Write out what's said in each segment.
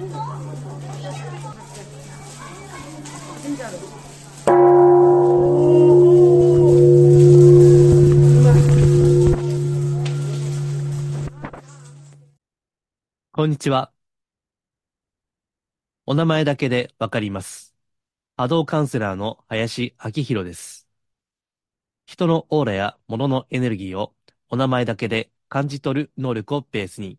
こんにちは。お名前だけでわかります。波動カウンセラーの林明宏です。人のオーラや物のエネルギーをお名前だけで感じ取る能力をベースに、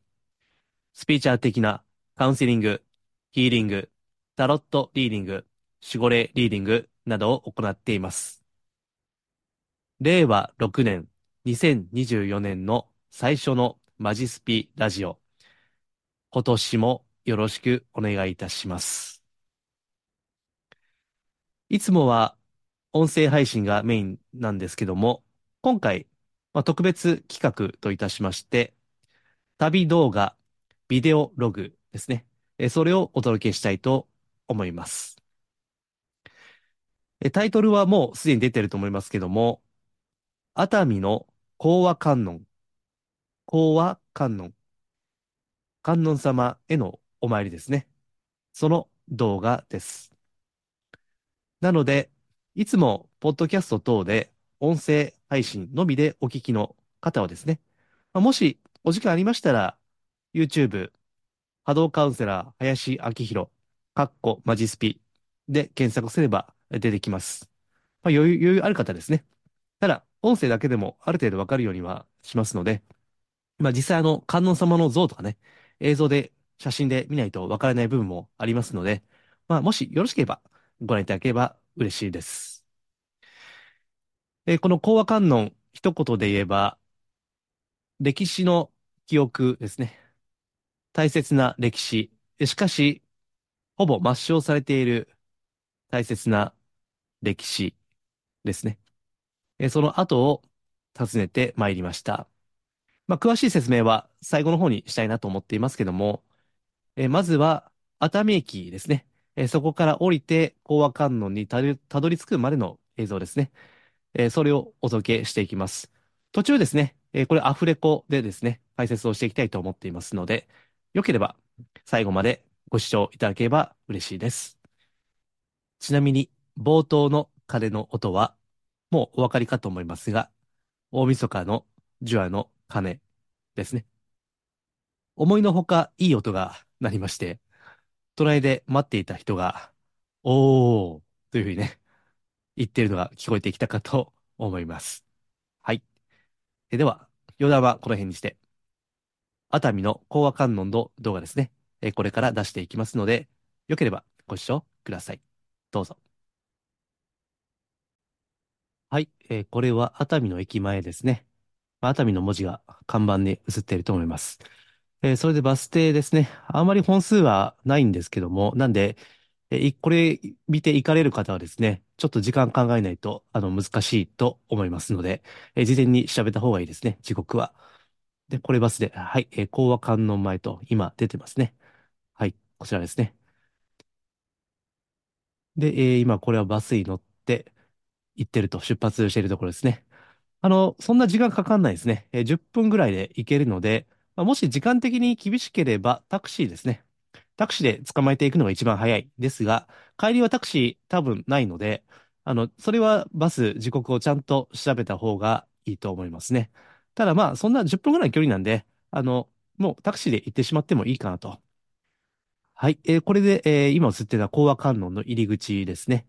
スピーチャー的なカウンセリング、ヒーリング、タロットリーディング、守護霊リーディングなどを行っています。令和6年2024年の最初のマジスピラジオ。今年もよろしくお願いいたします。いつもは音声配信がメインなんですけども、今回、まあ、特別企画といたしまして、旅動画、ビデオログですね。それをお届けしたいと思います。タイトルはもうすでに出てると思いますけども、熱海の講和観音、講和観音、観音様へのお参りですね。その動画です。なので、いつもポッドキャスト等で音声配信のみでお聞きの方はですね、もしお時間ありましたら、YouTube、波動カウンセラー林明宏、かっこマジスピで検索すれば出てきます。まあ、余裕余裕ある方ですね。ただ、音声だけでもある程度わかるようにはしますので、まあ実際あの観音様の像とかね、映像で、写真で見ないとわからない部分もありますので、まあもしよろしければご覧いただければ嬉しいです。えーこの講和観音、一言で言えば、歴史の記憶ですね。大切な歴史。しかし、ほぼ抹消されている大切な歴史ですね。その後を訪ねてまいりました。まあ、詳しい説明は最後の方にしたいなと思っていますけども、まずは熱海駅ですね。そこから降りて講和観音にたどり着くまでの映像ですね。それをお届けしていきます。途中ですね、これアフレコでですね、解説をしていきたいと思っていますので、よければ最後までご視聴いただければ嬉しいです。ちなみに冒頭の鐘の音は、もうお分かりかと思いますが、大晦日のジュアの鐘ですね。思いのほかいい音が鳴りまして、隣で待っていた人が、おーというふうにね、言ってるのが聞こえてきたかと思います。はい。えでは、余談はこの辺にして、熱海の講和観音の動画ですね。えこれから出していきますので、よければご視聴ください。どうぞ。はい。えこれは熱海の駅前ですね。熱海の文字が看板に映っていると思います。えーそれでバス停ですね。あまり本数はないんですけども、なんで、えーこれ見て行かれる方はですね、ちょっと時間考えないと、あの、難しいと思いますので、えー事前に調べた方がいいですね、時刻は。で、これバスで、はい、えー講和観音前と今出てますね。はい、こちらですね。で、えー今これはバスに乗って行ってると、出発しているところですね。あの、そんな時間かかんないですね。えー10分ぐらいで行けるので、まあもし時間的に厳しければタクシーですね。タクシーで捕まえていくのが一番早いですが、帰りはタクシー多分ないので、あの、それはバス時刻をちゃんと調べた方がいいと思いますね。ただまあ、そんな10分ぐらいの距離なんで、あの、もうタクシーで行ってしまってもいいかなと。はい。えーこれで、えー今映ってた講和観音の入り口ですね。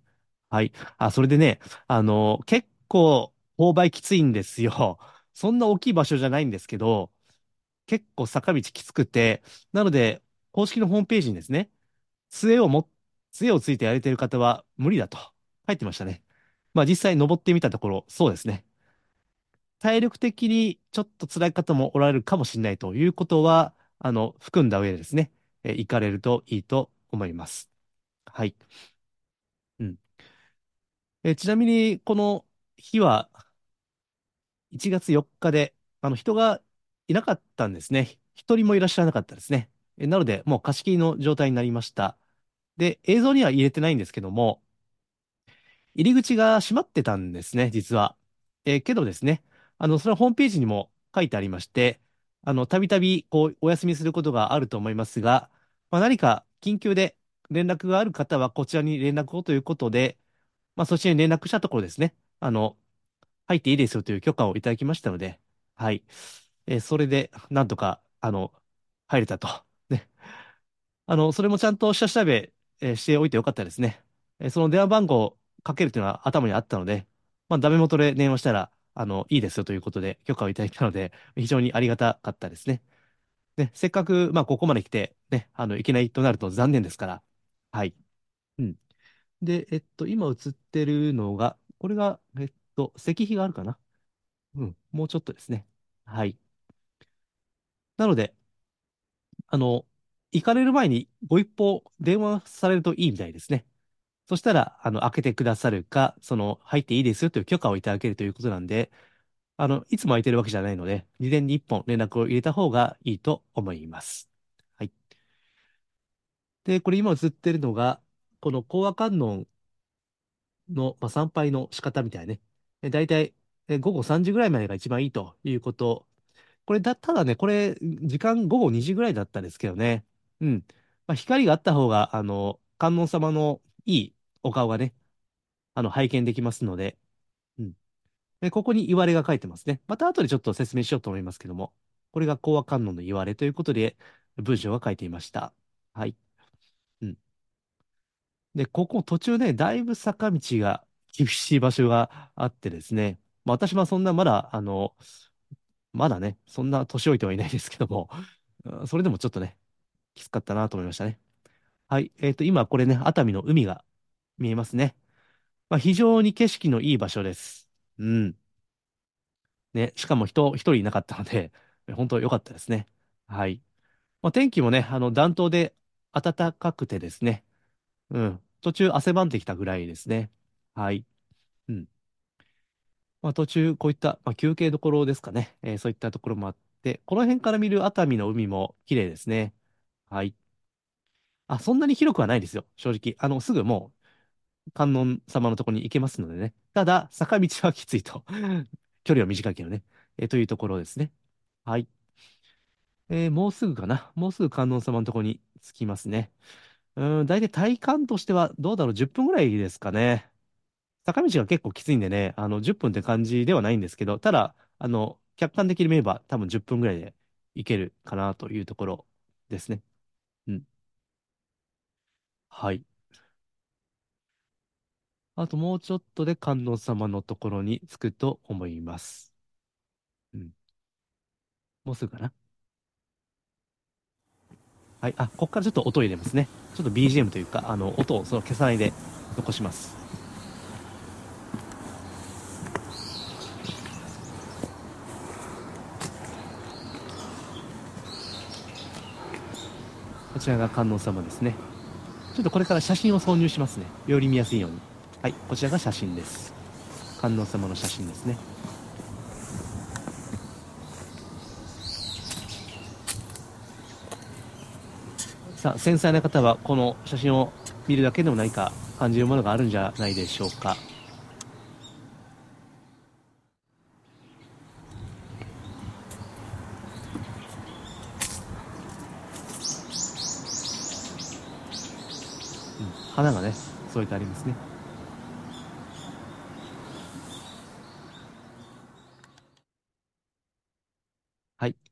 はい。あ、それでね、あの、結構、勾配きついんですよ。そんな大きい場所じゃないんですけど、結構坂道きつくて、なので、公式のホームページにですね、杖をも、杖をついてやれてる方は無理だと書いてましたね。まあ実際登ってみたところ、そうですね。体力的にちょっと辛い方もおられるかもしれないということは、あの、含んだ上でですね、え行かれるといいと思います。はい。うん。えちなみに、この日は1月4日で、あの、人がいなかったんですね。一人もいらっしゃらなかったですね。えなので、もう貸し切りの状態になりました。で、映像には入れてないんですけども、入り口が閉まってたんですね、実は。えーけどですね、あの、それはホームページにも書いてありまして、あの、たびたび、こう、お休みすることがあると思いますが、まあ、何か緊急で連絡がある方はこちらに連絡をということで、まあ、そちらに連絡したところですね、あの、入っていいですよという許可をいただきましたので、はい。えーそれで、なんとか、あの、入れたと。ね。あの、それもちゃんと下調べ、えーしておいてよかったですね。えーその電話番号をかけるというのは頭にあったので、まあ、ダメ元で電話したら、あの、いいですよということで許可をいただいたので、非常にありがたかったですね。ね、せっかく、まあ、ここまで来て、ね、あの、いけないとなると残念ですから。はい。うん。で、えっと、今映ってるのが、これが、えっと、石碑があるかな？うん、もうちょっとですね。はい。なので、あの、行かれる前にご一報電話されるといいみたいですね。そしたら、あの、開けてくださるか、その、入っていいですよという許可をいただけるということなんで、あの、いつも空いてるわけじゃないので、事前に一本連絡を入れた方がいいと思います。はい。で、これ今映ってるのが、この講和観音の、まあ、参拝の仕方みたいね。大体、え午後3時ぐらいまでが一番いいということ。これだ、ただね、これ、時間午後2時ぐらいだったんですけどね。うん。まあ、光があった方が、あの、観音様のいいお顔がね、あの、拝見できますので、うん。で、ここに言われが書いてますね。また後でちょっと説明しようと思いますけども、これが講和観音の言われということで、文章が書いていました。はい。うん。で、ここ途中ね、だいぶ坂道が厳しい場所があってですね、まあ、私はそんなまだ、あの、まだね、そんな年老いてはいないですけども、それでもちょっとね、きつかったなと思いましたね。はい。えっと、今これね、熱海の海が見えますね。まあ、非常に景色のいい場所です。うん。ね、しかも人、一人いなかったので、本当良かったですね。はい。まあ、天気もね、あの、暖冬で暖かくてですね、うん。途中汗ばんできたぐらいですね。はい。うん。まあ、途中、こういった、まあ、休憩どころですかね。えーそういったところもあって、この辺から見る熱海の海も綺麗ですね。はい。あ、そんなに広くはないですよ。正直。あの、すぐもう、観音様のところに行けますのでね。ただ、坂道はきついと。距離は短いけどね。えーというところですね。はい。えーもうすぐかな。もうすぐ観音様のところに着きますね。うん、大体体感としてはどうだろう、10分ぐらいですかね。坂道が結構きついんでね、あの、10分って感じではないんですけど、ただ、あの、客観的に見れば多分10分ぐらいで行けるかなというところですね。うん。はい。あともうちょっとで観音様のところに着くと思います。うん。もうすぐかな。はい。あ、ここからちょっと音入れますね。ちょっと BGM というか、あの、音をその消さないで残します。こちらが観音様ですね。ちょっとこれから写真を挿入しますね。より見やすいように。はい、こちらが写真です。観音様の写真ですね。さあ、繊細な方はこの写真を見るだけでも何か感じるものがあるんじゃないでしょうか。花がね、添えてありますね。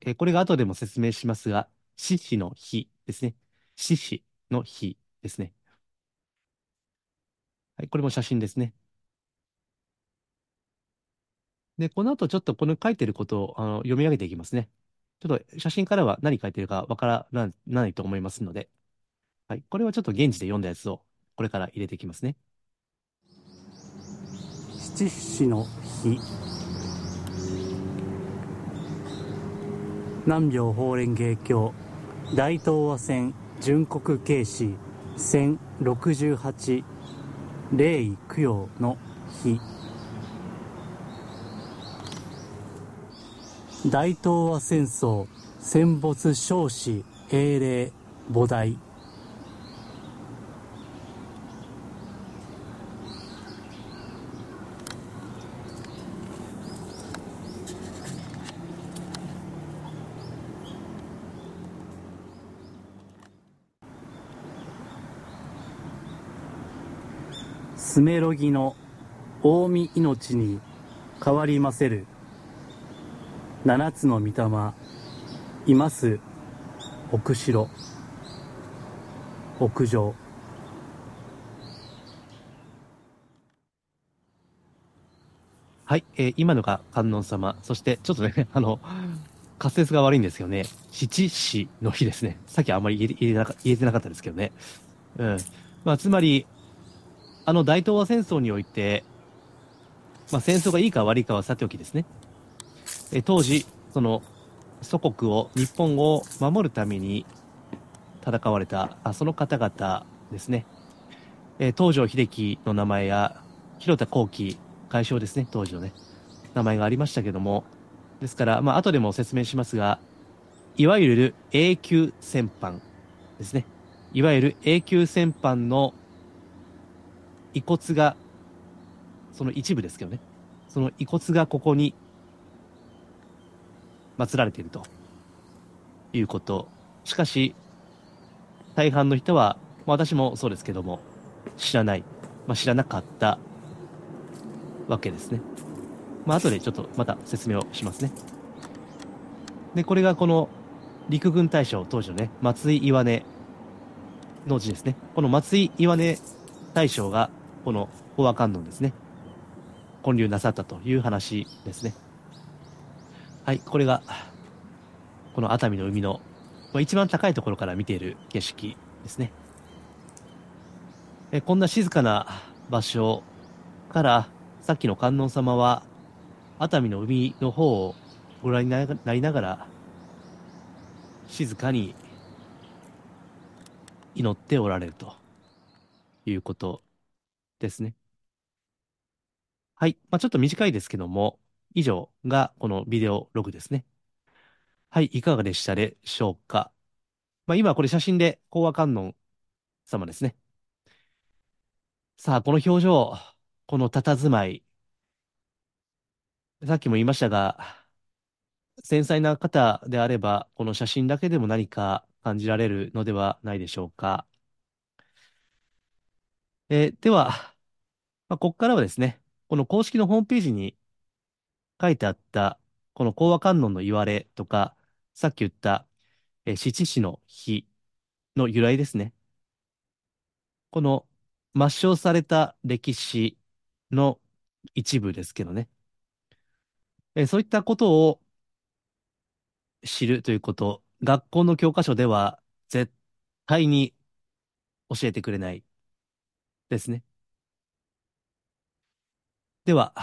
えこれが後でも説明しますが、獅子の日ですね。獅子の日ですね。はい。これも写真ですね。で、この後ちょっとこの書いてることをあの読み上げていきますね。ちょっと写真からは何書いてるかわからないと思いますので、はい。これはちょっと現地で読んだやつをこれから入れていきますね。七子の日南明法蓮華経大東和線純国慶史1068霊位供養の日。大東亜戦争戦没少子英霊菩提。スメロギの近江命に変わりませる七つの御霊います奥城屋上はい、えー今のが観音様。そして、ちょっとね、あの、滑舌が悪いんですけどね、七死の日ですね。さっきあんまり言え言えなか言えてなかったですけどね。うん。まあ、つまり、あの大東亜戦争において、まあ、戦争がいいか悪いかはさておきですね。え当時、その、祖国を、日本を守るために戦われた、あその方々ですね。え東条英機の名前や、広田光輝外相ですね、当時のね、名前がありましたけども、ですから、まあ、後でも説明しますが、いわゆる永久戦犯ですね。いわゆる永久戦犯の遺骨が、その一部ですけどね、その遺骨がここに祀られているということ。しかし、大半の人は、私もそうですけども、知らない、まあ、知らなかったわけですね。まあ、後でちょっとまた説明をしますね。で、これがこの陸軍大将当時のね、松井岩根の字ですね。この松井岩根大将が、この法和観音ですね。建立なさったという話ですね。はい、これが、この熱海の海の、まあ、一番高いところから見ている景色ですね。えこんな静かな場所から、さっきの観音様は、熱海の海の方をご覧になりながら、静かに祈っておられるということですね。はい。まあ、ちょっと短いですけども、以上がこのビデオログですね。はい。いかがでしたでしょうか？まあ、今これ写真で講和観音様ですね。さあ、この表情、この佇まい、さっきも言いましたが、繊細な方であれば、この写真だけでも何か感じられるのではないでしょうか？えーでは、まあ、ここからはですね、この公式のホームページに書いてあった、この講和観音の言われとか、さっき言った、えー七死の日の由来ですね。この抹消された歴史の一部ですけどね。えーそういったことを知るということ、学校の教科書では絶対に教えてくれないですね。では、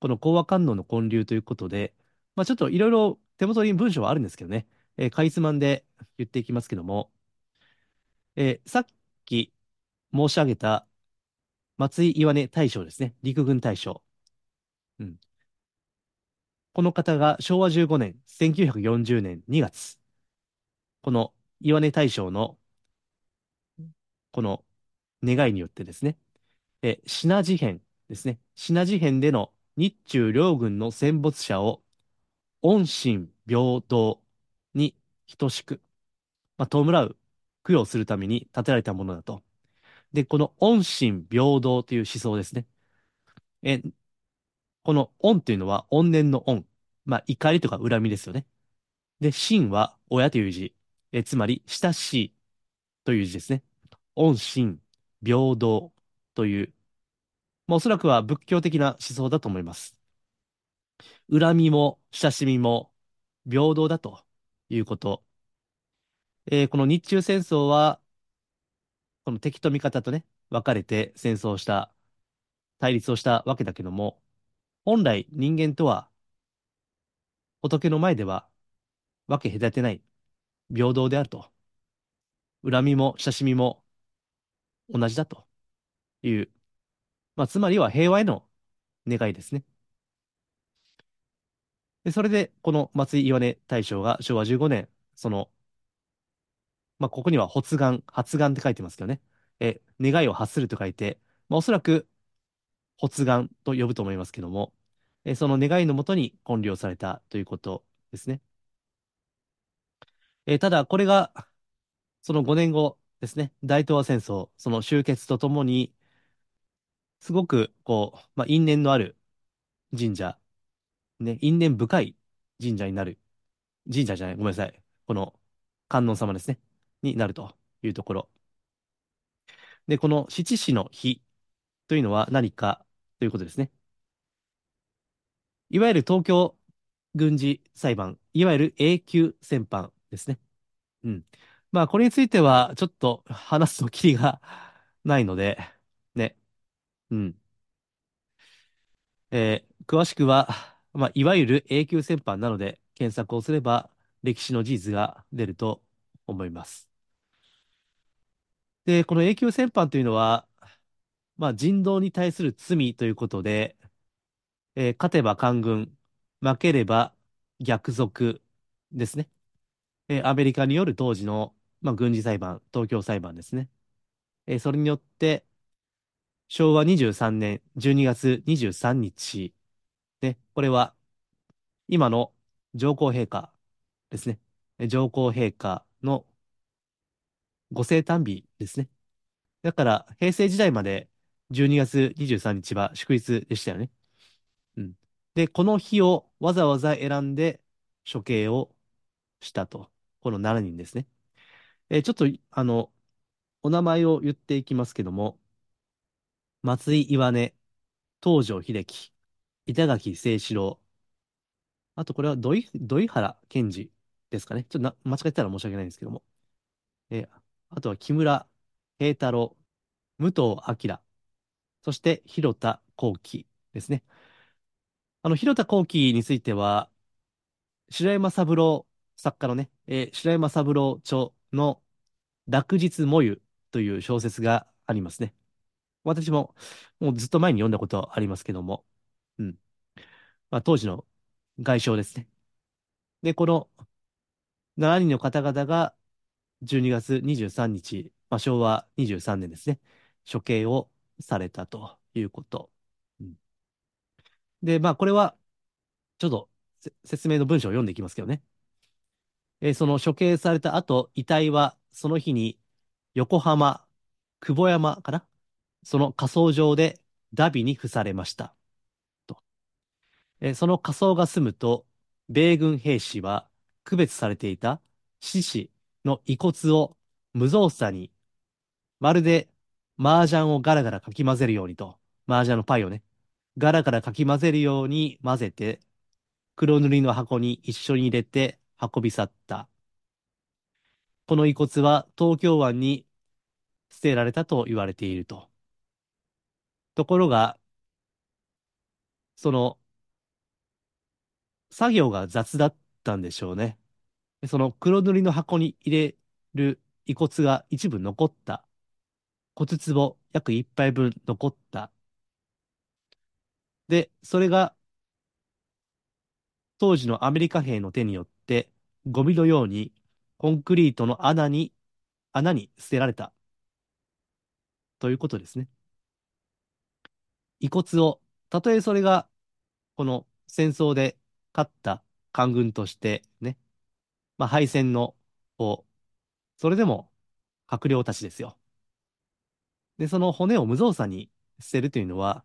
この講和観音の建立ということで、まあちょっといろいろ手元に文章はあるんですけどね、えーかいつまんで言っていきますけども、えーさっき申し上げた松井岩根大将ですね、陸軍大将。うん。この方が昭和15年、1940年2月、この岩根大将のこの願いによってですね、え、品事変ですね。品事変での日中両軍の戦没者を恩心平等に等しく、まあ、弔う、供養するために建てられたものだと。で、この恩心平等という思想ですね。え、この恩というのは怨念の恩。まあ、怒りとか恨みですよね。で、心は親という字。え、つまり、親しいという字ですね。恩心平等という、まあ、おそらくは仏教的な思想だと思います。恨みも親しみも平等だということ。えーこの日中戦争は、この敵と味方とね、分かれて戦争した、対立をしたわけだけども、本来人間とは仏の前では分け隔てない平等であると。恨みも親しみも同じだという、まあ、つまりは平和への願いですね。で、それで、この松井岩根大将が昭和15年、その、まあ、ここには発願、発願って書いてますけどね。え、願いを発すると書いて、まあ、おそらく、発願と呼ぶと思いますけども、え、その願いのもとに建立されたということですね。え、ただ、これが、その5年後ですね、大東亜戦争、その終結とともに、すごく、こう、まあ、因縁のある神社、ね、因縁深い神社になる。神社じゃない、ごめんなさい。この観音様ですね。になるというところ。で、この七支の日というのは何かということですね。いわゆる東京軍事裁判、いわゆる永久戦犯ですね。うん。まあ、これについては、ちょっと話すときりがないので、ね。うん。えー詳しくは、まあ、いわゆる永久戦犯なので、検索をすれば、歴史の事実が出ると思います。で、この永久戦犯というのは、まあ、人道に対する罪ということで、えー勝てば官軍、負ければ逆賊ですね。えーアメリカによる当時の、まあ、軍事裁判、東京裁判ですね。えーそれによって、昭和23年12月23日、ね、これは今の上皇陛下ですね。上皇陛下のご生誕日ですね。だから、平成時代まで12月23日は祝日でしたよね。うん。で、この日をわざわざ選んで処刑をしたと。この7人ですね。えーちょっと、あの、お名前を言っていきますけども、松井岩音、東條英機、板垣清志郎、あとこれは土井、土井原健二ですかね。ちょっとな間違えたら申し訳ないんですけども。えーあとは木村平太郎、武藤明、そして広田幸喜ですね。あの、広田幸喜については、白山三郎、作家のね、えー白山三郎著の落日もゆという小説がありますね。私も、もうずっと前に読んだことありますけども、うん。まあ、当時の外相ですね。で、この7人の方々が12月23日、まあ、昭和23年ですね、処刑をされたということ。うんで、まあ、これは、ちょっと説明の文章を読んでいきますけどね。えーその処刑された後、遺体はその日に横浜、久保山かな？その火葬場で荼毘に付されました。と。えーその火葬が済むと、米軍兵士は区別されていた獅子の遺骨を無造作に、まるで麻雀をガラガラかき混ぜるようにと、麻雀のパイをね、ガラガラかき混ぜるように混ぜて、黒塗りの箱に一緒に入れて運び去った。この遺骨は東京湾に捨てられたと言われていると。ところが、その作業が雑だったんでしょうね。その黒塗りの箱に入れる遺骨が一部残った。骨壺約一杯分残った。で、それが当時のアメリカ兵の手によってゴミのようにコンクリートの穴に、穴に捨てられた。ということですね。遺骨を、たとえそれがこの戦争で勝った官軍としてね、まあ敗戦のこう、それでも閣僚たちですよ。で、その骨を無造作に捨てるというのは、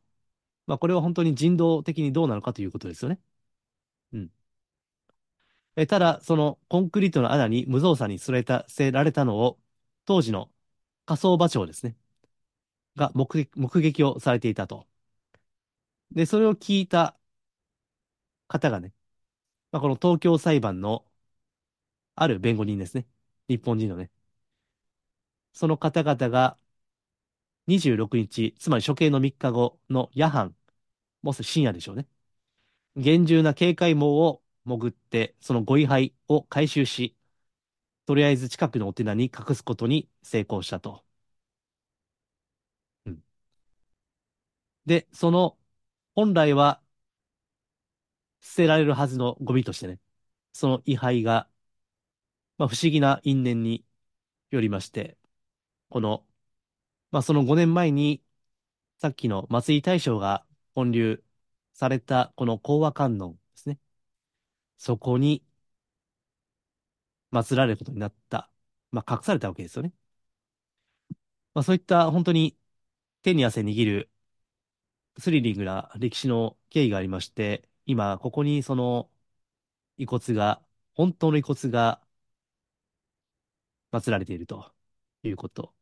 まあこれは本当に人道的にどうなのかということですよね。うん。え、ただ、そのコンクリートの穴に無造作に捨てた、捨てられたのを、当時の火葬場長ですね、が目撃、目撃をされていたと。で、それを聞いた方がね、まあ、この東京裁判のある弁護人ですね。日本人のね。その方々が26日、つまり処刑の3日後の夜半、もうす深夜でしょうね。厳重な警戒網を潜って、そのご遺灰を回収し、とりあえず近くのお寺に隠すことに成功したと。うんで、その、本来は捨てられるはずのゴミとしてね、その遺灰が、まあ、不思議な因縁によりまして、この、まあ、その5年前に、さっきの松井大将が建立されたこの講和観音ですね。そこに祀られることになった。まあ、隠されたわけですよね。まあ、そういった本当に手に汗握るスリリングな歴史の経緯がありまして、今、ここにその遺骨が、本当の遺骨が祀られているということ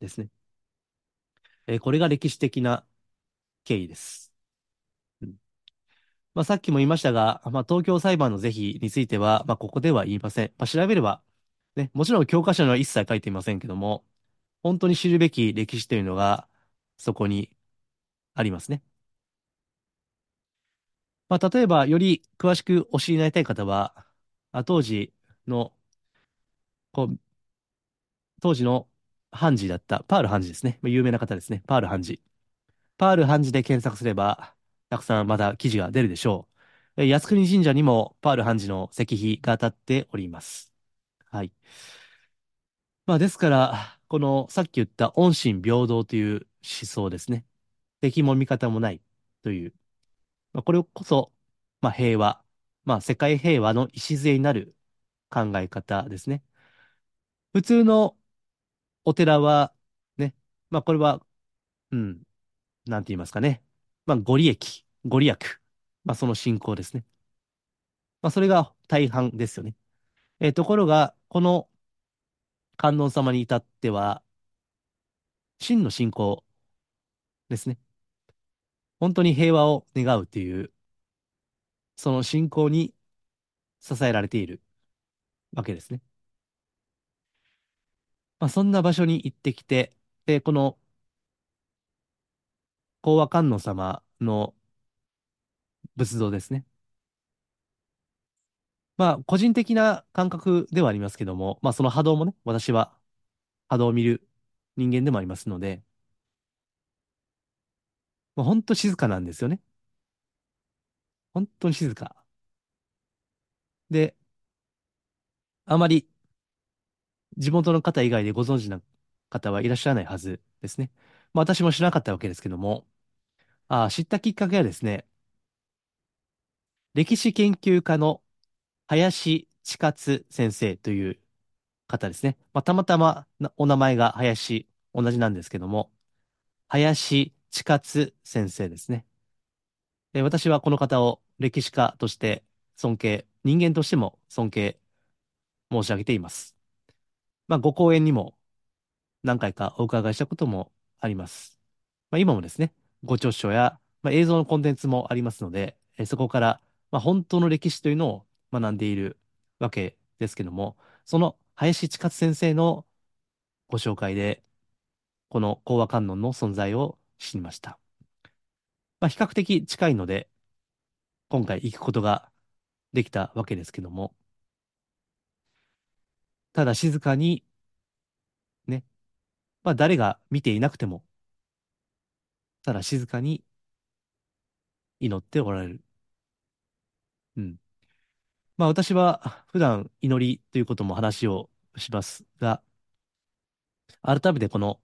ですね。えーこれが歴史的な経緯です。まあ、さっきも言いましたが、まあ、東京裁判の是非については、まあ、ここでは言いません。まあ、調べれば、ね、もちろん教科書には一切書いていませんけども、本当に知るべき歴史というのがそこにありますね。まあ、例えば、より詳しくお知りになりたい方は、あ当時の、こう、当時の判事だったパール判事ですね。有名な方ですね。パール判事。パール判事で検索すれば、たくさんまだ記事が出るでしょう。え靖国神社にもパール判事の石碑が立っております。はい。まあ、ですから、このさっき言った恩神平等という思想ですね。敵も味方もないという。まあ、これこそ、まあ、平和。まあ、世界平和の礎になる考え方ですね。普通のお寺は、ね、まあ、これは、うん、なんて言いますかね。まあ、ご利益、ご利益。まあ、その信仰ですね。まあ、それが大半ですよね。えーところが、この観音様に至っては、真の信仰ですね。本当に平和を願うという、その信仰に支えられているわけですね。まあ、そんな場所に行ってきて、で、この講和観音様の仏像ですね。まあ、個人的な感覚ではありますけども、まあ、その波動もね、私は波動を見る人間でもありますので、もう本当静かなんですよね。本当に静か。で、あまり地元の方以外でご存知な方はいらっしゃらないはずですね。まあ、私も知らなかったわけですけども、あ知ったきっかけはですね、歴史研究家の林千勝先生という方ですね。まあ、たまたまお名前が林、同じなんですけども、林千勝先生ですね。で私はこの方を歴史家として尊敬、人間としても尊敬申し上げています。まあ、ご講演にも何回かお伺いしたこともあります。まあ、今もですね、ご著書や、まあ、映像のコンテンツもありますので、えそこから、まあ、本当の歴史というのを学んでいるわけですけども、その林千勝先生のご紹介で、この講和観音の存在を知りました。まあ、比較的近いので、今回行くことができたわけですけども、ただ静かに、ね、まあ誰が見ていなくても、ただ静かに祈っておられる。うん。まあ私は普段祈りということも話をしますが、改めてこの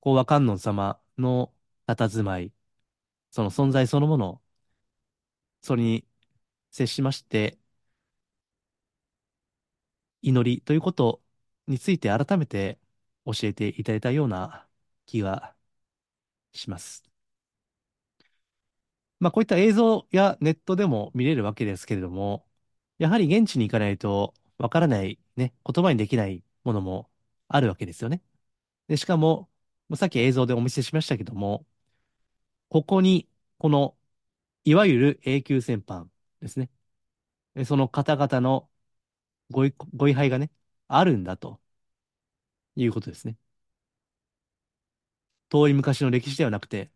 講和観音様の佇まい、その存在そのもの、それに接しまして、祈りということについて改めて教えていただいたような気がします。まあこういった映像やネットでも見れるわけですけれども、やはり現地に行かないとわからない、ね、言葉にできないものもあるわけですよね。で、しかも、さっき映像でお見せしましたけども、ここに、この、いわゆる永久戦犯ですね。その方々のごいご位牌がね、あるんだということですね。遠い昔の歴史ではなくて、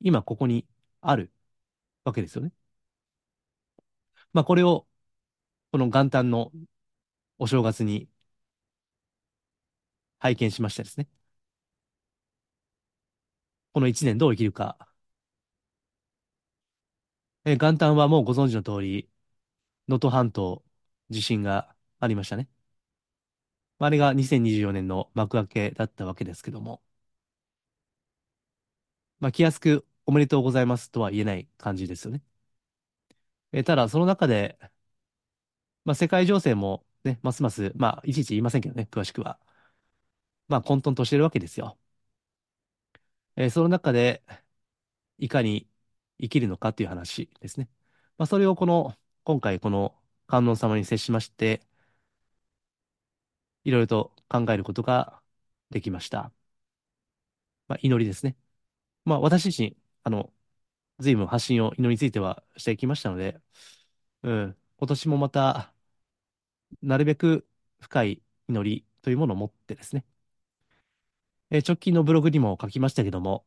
今ここにあるわけですよね。まあこれを、この元旦のお正月に拝見しましたですね。この一年どう生きるか。え元旦はもうご存知の通り、能登半島地震がありましたね。あれが2024年の幕開けだったわけですけども。まあ、気安くおめでとうございますとは言えない感じですよね。えただ、その中で、まあ、世界情勢もね、ますます、まあ、いちいち言いませんけどね、詳しくは。まあ、混沌としてるわけですよ。えーその中で、いかに生きるのかという話ですね。まあ、それをこの、今回この観音様に接しまして、いろいろと考えることができました。まあ、祈りですね。まあ、私自身、あの、随分発信を祈りについてはしてきましたので、うん、今年もまた、なるべく深い祈りというものを持ってですね、えー直近のブログにも書きましたけども、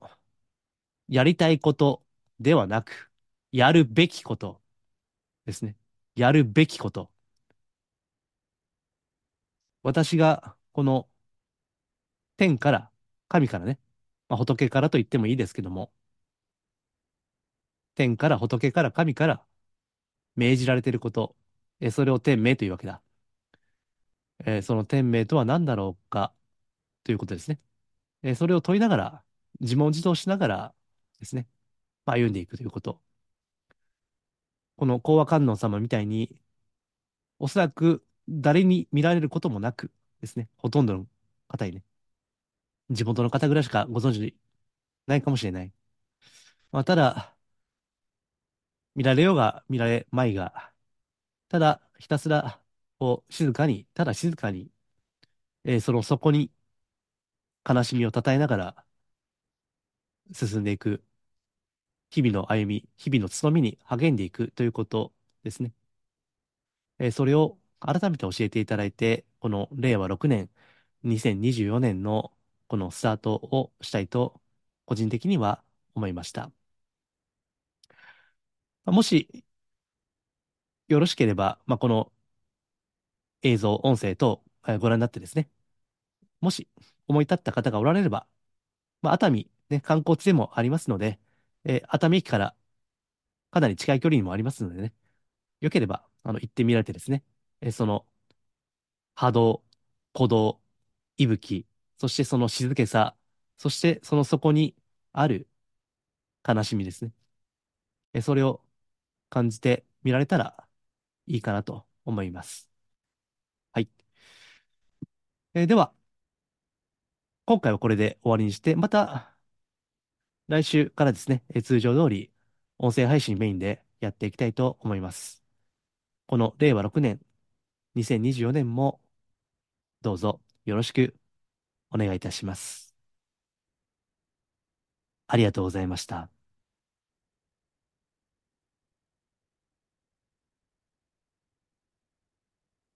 やりたいことではなく、やるべきことですね。やるべきこと。私がこの天から、神からね、まあ、仏からと言ってもいいですけども、天から仏から神から命じられていること、えそれを天命というわけだ。えーその天命とは何だろうか？ということですね。えーそれを問いながら、自問自答しながらですね、まあ、歩んでいくということ。この講和観音様みたいに、おそらく誰に見られることもなくですね、ほとんどの方にね、地元の方ぐらいしかご存知ないかもしれない。まあ、ただ、見られようが見られまいが、ただひたすらこう静かに、ただ静かに、えーその底に悲しみを称えながら進んでいく、日々の歩み、日々の務めに励んでいくということですね。えーそれを改めて教えていただいて、この令和6年、2024年のこのスタートをしたいと、個人的には思いました。もしよろしければ、まあ、この映像、音声等、ご覧になってですね、もし思い立った方がおられれば、まあ、熱海、ね、観光地でもありますので、えー熱海駅からかなり近い距離にもありますのでね、よければ、あの、行ってみられてですね、えーその波動、鼓動、息吹、そしてその静けさ、そしてその底にある悲しみですね。それを感じてみられたらいいかなと思います。はい。えでは、今回はこれで終わりにして、また来週からですね、え通常通り音声配信メインでやっていきたいと思います。この令和6年、2024年もどうぞよろしくお願いいたします。ありがとうございました。